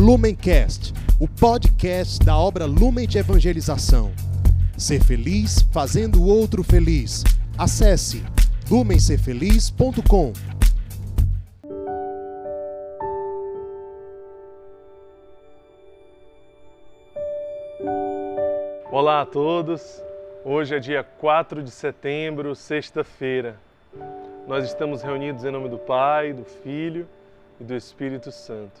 Lumencast, o podcast da obra Lumen de Evangelização. Ser feliz fazendo o outro feliz. Acesse lumencerfeliz.com. Olá a todos. Hoje é dia 4 de setembro, sexta-feira. Nós estamos reunidos em nome do Pai, do Filho e do Espírito Santo.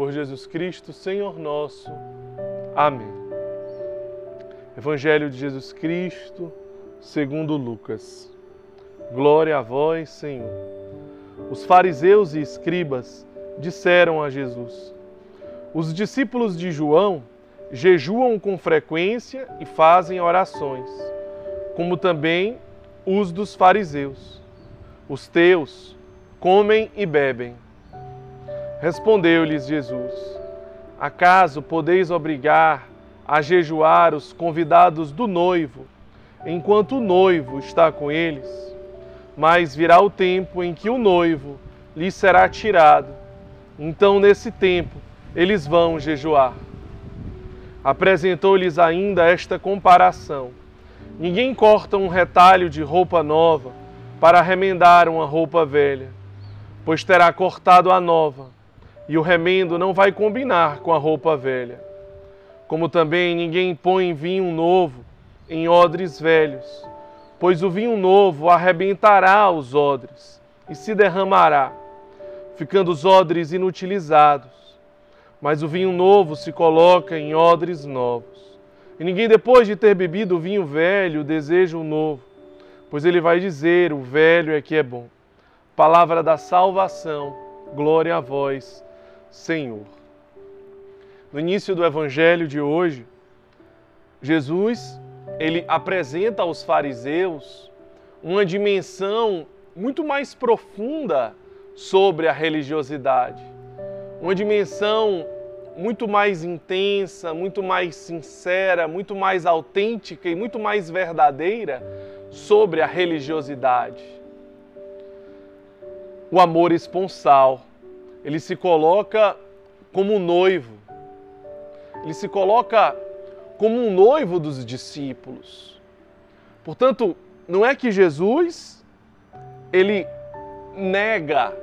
Por Jesus Cristo, Senhor nosso. Amém. Evangelho de Jesus Cristo, segundo Lucas. Glória a vós, Senhor. Os fariseus e escribas disseram a Jesus: Os discípulos de João jejuam com frequência e fazem orações, como também os dos fariseus. Os teus comem e bebem. Respondeu-lhes Jesus: Acaso podeis obrigar a jejuar os convidados do noivo, enquanto o noivo está com eles? Mas virá o tempo em que o noivo lhes será tirado. Então, nesse tempo, eles vão jejuar apresentou-lhes ainda esta comparação: Ninguém corta um retalho de roupa nova para remendar uma roupa velha, pois terá cortado a nova, e o remendo não vai combinar com a roupa velha. Como também ninguém põe vinho novo em odres velhos, pois o vinho novo arrebentará os odres e se derramará, ficando os odres inutilizados mas o vinho novo se coloca em odres novos. E ninguém, depois de ter bebido o vinho velho, deseja o novo, pois ele vai dizer: o velho é que é bom. Palavra da salvação, glória a vós, Senhor. No início do evangelho de hoje, Jesus, ele apresenta aos fariseus uma dimensão muito mais profunda sobre a religiosidade uma dimensão muito mais intensa, muito mais sincera, muito mais autêntica e muito mais verdadeira sobre a religiosidade. O amor esponsal, ele se coloca como noivo. Ele se coloca como um noivo dos discípulos. Portanto, não é que Jesus ele nega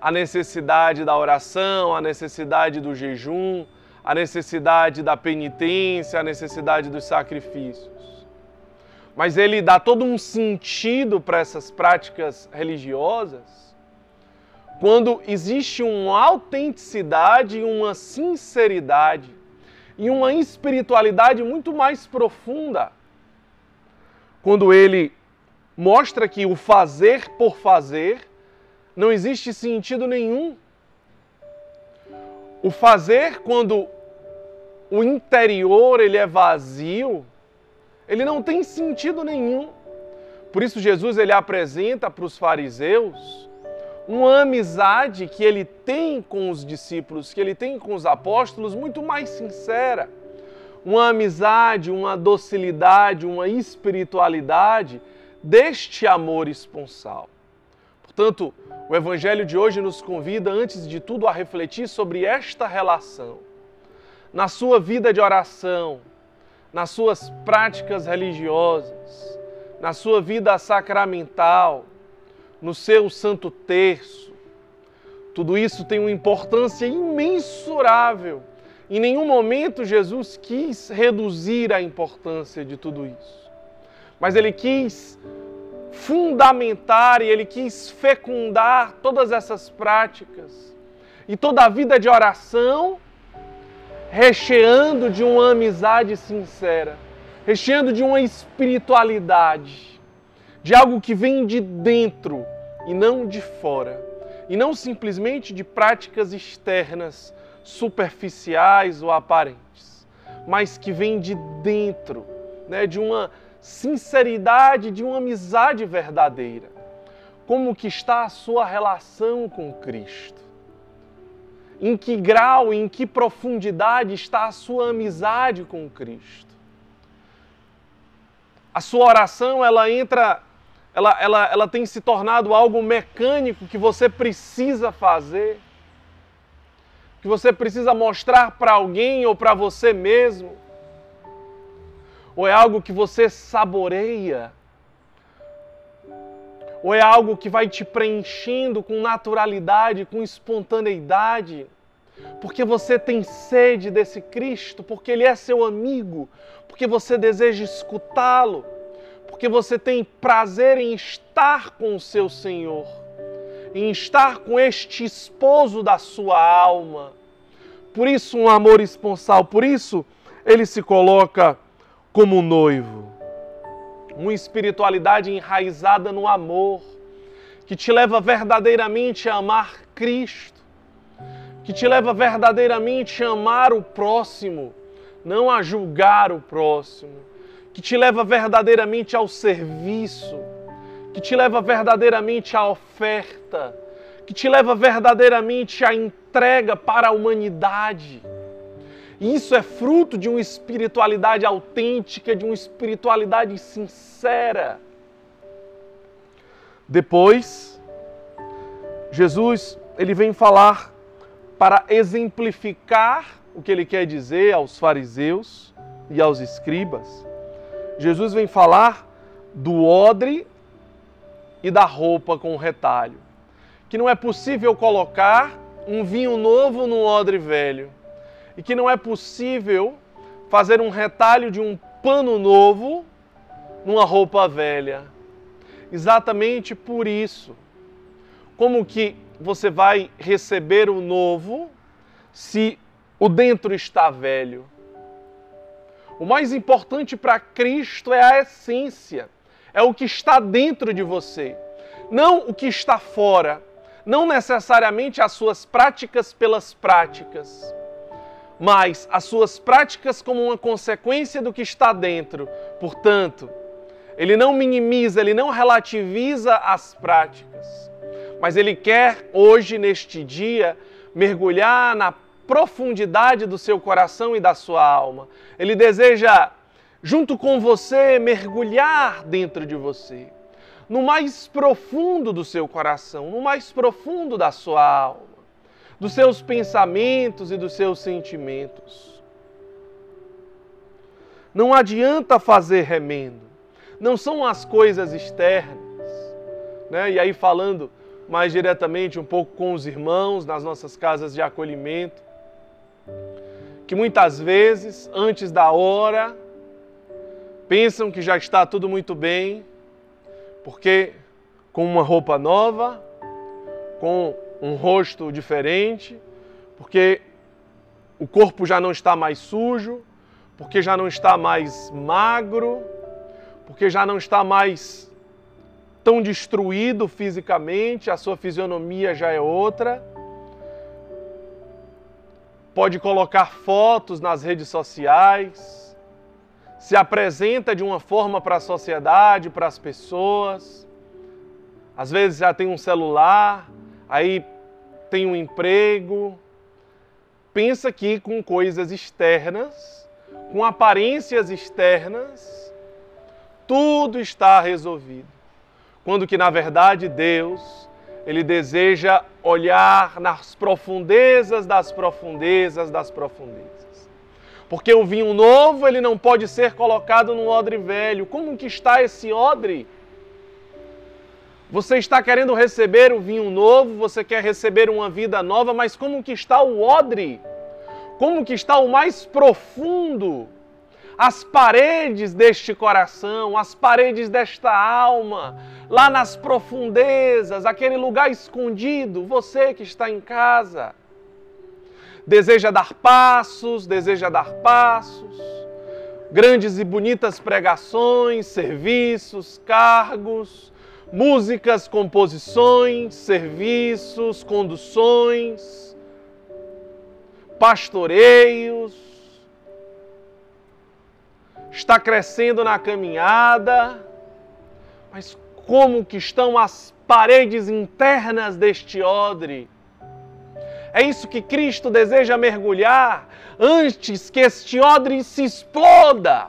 a necessidade da oração, a necessidade do jejum, a necessidade da penitência, a necessidade dos sacrifícios. Mas ele dá todo um sentido para essas práticas religiosas quando existe uma autenticidade, uma sinceridade e uma espiritualidade muito mais profunda. Quando ele mostra que o fazer por fazer não existe sentido nenhum. O fazer quando o interior ele é vazio, ele não tem sentido nenhum. Por isso Jesus ele apresenta para os fariseus uma amizade que ele tem com os discípulos, que ele tem com os apóstolos muito mais sincera. Uma amizade, uma docilidade, uma espiritualidade deste amor esponsal. Portanto, o Evangelho de hoje nos convida, antes de tudo, a refletir sobre esta relação. Na sua vida de oração, nas suas práticas religiosas, na sua vida sacramental, no seu santo terço. Tudo isso tem uma importância imensurável. Em nenhum momento Jesus quis reduzir a importância de tudo isso. Mas ele quis fundamentar e ele quis fecundar todas essas práticas e toda a vida de oração, recheando de uma amizade sincera, recheando de uma espiritualidade, de algo que vem de dentro e não de fora, e não simplesmente de práticas externas superficiais ou aparentes, mas que vêm de dentro, né, de uma sinceridade, de uma amizade verdadeira. Como que está a sua relação com Cristo? Em que grau, em que profundidade está a sua amizade com Cristo? A sua oração, ela entra ela, ela, ela tem se tornado algo mecânico que você precisa fazer, que você precisa mostrar para alguém ou para você mesmo, ou é algo que você saboreia, ou é algo que vai te preenchendo com naturalidade, com espontaneidade, porque você tem sede desse Cristo, porque Ele é seu amigo, porque você deseja escutá-lo porque você tem prazer em estar com o seu Senhor, em estar com este esposo da sua alma. Por isso, um amor esponsal, por isso, ele se coloca como noivo. Uma espiritualidade enraizada no amor, que te leva verdadeiramente a amar Cristo, que te leva verdadeiramente a amar o próximo, não a julgar o próximo que te leva verdadeiramente ao serviço, que te leva verdadeiramente à oferta, que te leva verdadeiramente à entrega para a humanidade. Isso é fruto de uma espiritualidade autêntica, de uma espiritualidade sincera. Depois, Jesus, ele vem falar para exemplificar o que ele quer dizer aos fariseus e aos escribas Jesus vem falar do odre e da roupa com retalho. Que não é possível colocar um vinho novo num odre velho. E que não é possível fazer um retalho de um pano novo numa roupa velha. Exatamente por isso. Como que você vai receber o novo se o dentro está velho? O mais importante para Cristo é a essência, é o que está dentro de você, não o que está fora, não necessariamente as suas práticas pelas práticas, mas as suas práticas como uma consequência do que está dentro. Portanto, ele não minimiza, ele não relativiza as práticas, mas ele quer hoje, neste dia, mergulhar na profundidade do seu coração e da sua alma. Ele deseja, junto com você, mergulhar dentro de você, no mais profundo do seu coração, no mais profundo da sua alma, dos seus pensamentos e dos seus sentimentos. Não adianta fazer remendo, não são as coisas externas. Né? E aí, falando mais diretamente um pouco com os irmãos nas nossas casas de acolhimento, que muitas vezes, antes da hora, pensam que já está tudo muito bem, porque com uma roupa nova, com um rosto diferente, porque o corpo já não está mais sujo, porque já não está mais magro, porque já não está mais tão destruído fisicamente, a sua fisionomia já é outra pode colocar fotos nas redes sociais, se apresenta de uma forma para a sociedade, para as pessoas. Às vezes já tem um celular, aí tem um emprego. Pensa que com coisas externas, com aparências externas, tudo está resolvido. Quando que na verdade Deus ele deseja olhar nas profundezas das profundezas das profundezas. Porque o vinho novo, ele não pode ser colocado num odre velho. Como que está esse odre? Você está querendo receber o vinho novo, você quer receber uma vida nova, mas como que está o odre? Como que está o mais profundo? As paredes deste coração, as paredes desta alma, lá nas profundezas, aquele lugar escondido, você que está em casa. Deseja dar passos, deseja dar passos, grandes e bonitas pregações, serviços, cargos, músicas, composições, serviços, conduções pastoreios, está crescendo na caminhada, mas como que estão as paredes internas deste odre? É isso que Cristo deseja mergulhar antes que este odre se exploda.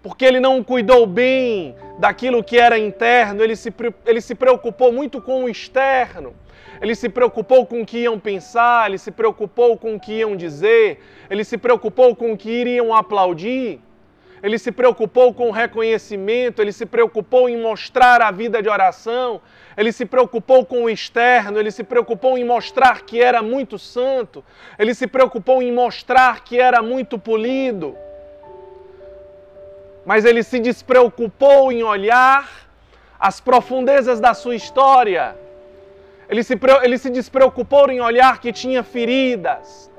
Porque ele não cuidou bem daquilo que era interno, ele se, ele se preocupou muito com o externo. Ele se preocupou com o que iam pensar, ele se preocupou com o que iam dizer, ele se preocupou com o que iriam aplaudir ele se preocupou com o reconhecimento, ele se preocupou em mostrar a vida de oração, ele se preocupou com o externo, ele se preocupou em mostrar que era muito santo, ele se preocupou em mostrar que era muito polido. Mas ele se despreocupou em olhar as profundezas da sua história. Ele se, ele se despreocupou em olhar que tinha feridas,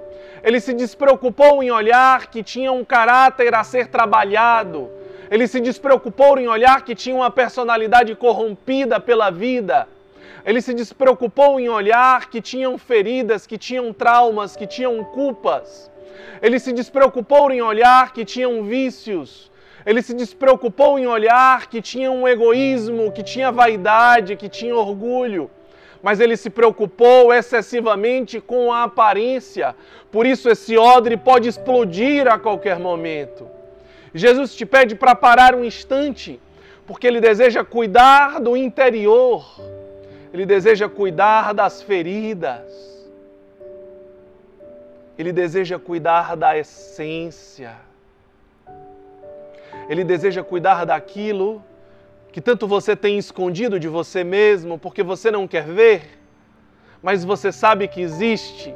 ele se despreocupou em olhar que tinha um caráter a ser trabalhado. Ele se despreocupou em olhar que tinha uma personalidade corrompida pela vida. Ele se despreocupou em olhar que tinham feridas, que tinham traumas, que tinham culpas. Ele se despreocupou em olhar que tinham vícios. Ele se despreocupou em olhar que tinha um egoísmo, que tinha vaidade, que tinha orgulho mas ele se preocupou excessivamente com a aparência. Por isso, esse odre pode explodir a qualquer momento. Jesus te pede para parar um instante, porque ele deseja cuidar do interior, ele deseja cuidar das feridas, ele deseja cuidar da essência, ele deseja cuidar daquilo que tanto você tem escondido de você mesmo porque você não quer ver, mas você sabe que existe,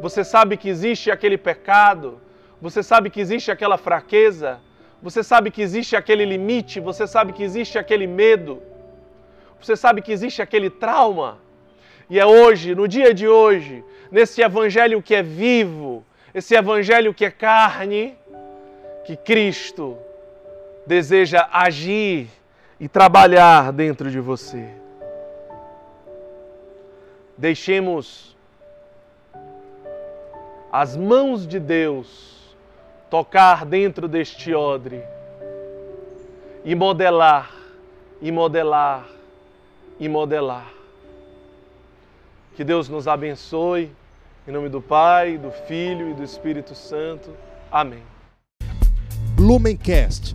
você sabe que existe aquele pecado, você sabe que existe aquela fraqueza, você sabe que existe aquele limite, você sabe que existe aquele medo, você sabe que existe aquele trauma. E é hoje, no dia de hoje, nesse evangelho que é vivo, esse evangelho que é carne, que Cristo deseja agir e trabalhar dentro de você. Deixemos as mãos de Deus tocar dentro deste odre e modelar, e modelar, e modelar. Que Deus nos abençoe. Em nome do Pai, do Filho e do Espírito Santo. Amém. Lumencast,